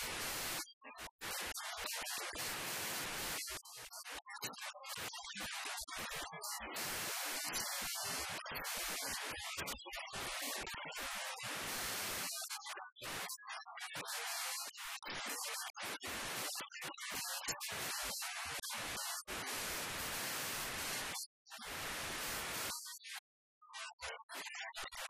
なんでしょうね。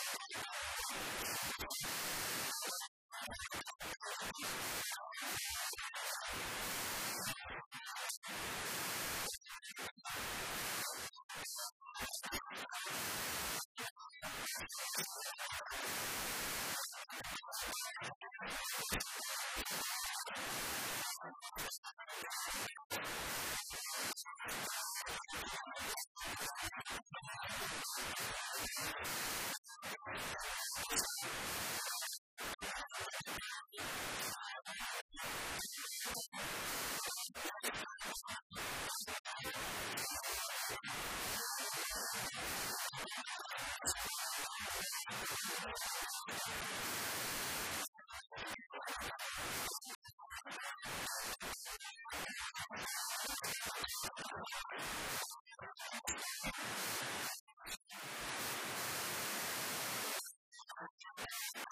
you you.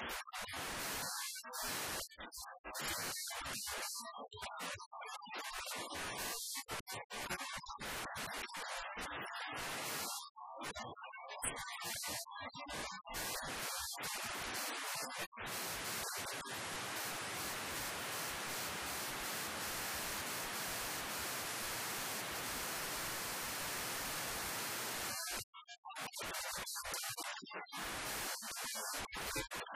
you.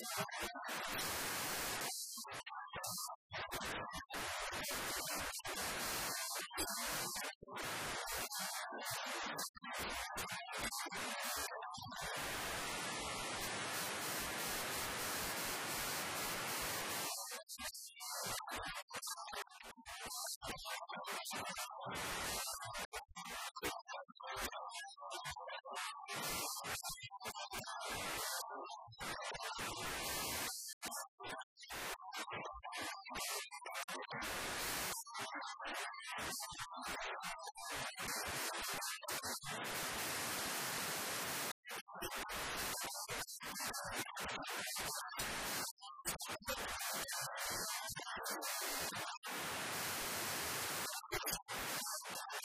you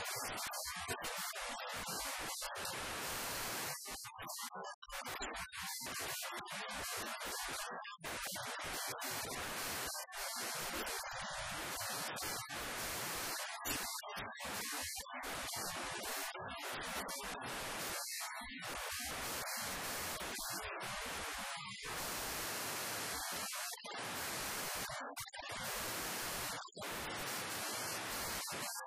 you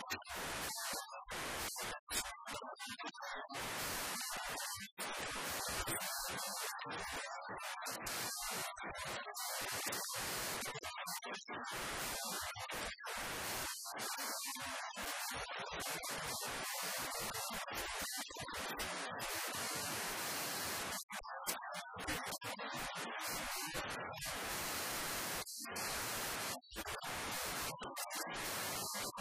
you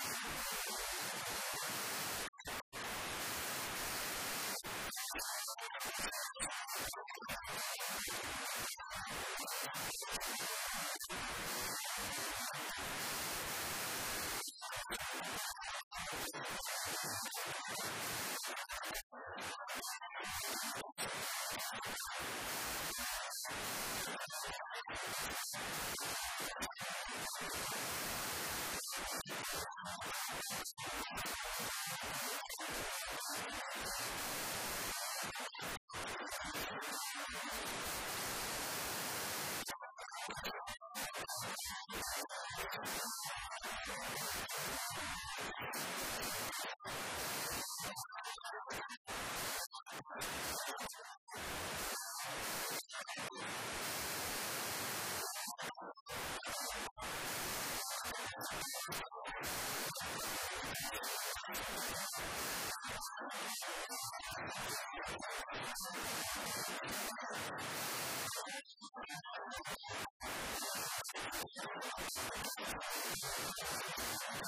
you よし。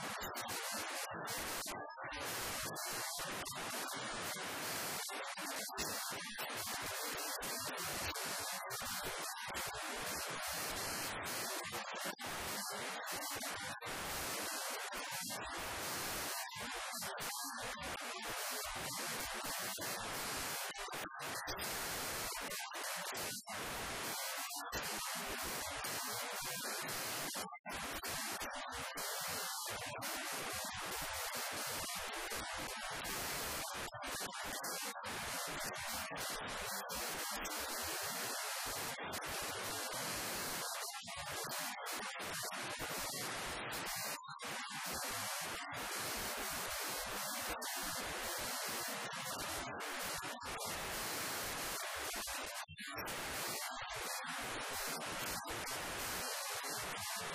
you you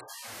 you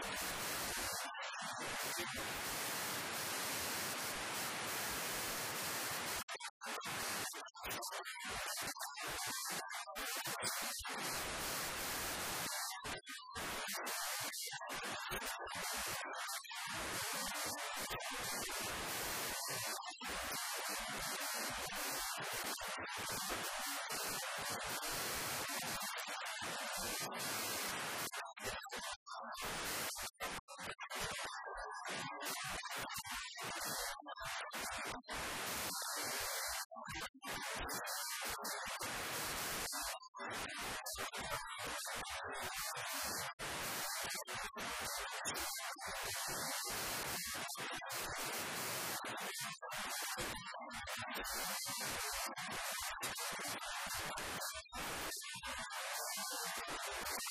よし! you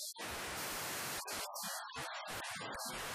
ちょっと待って。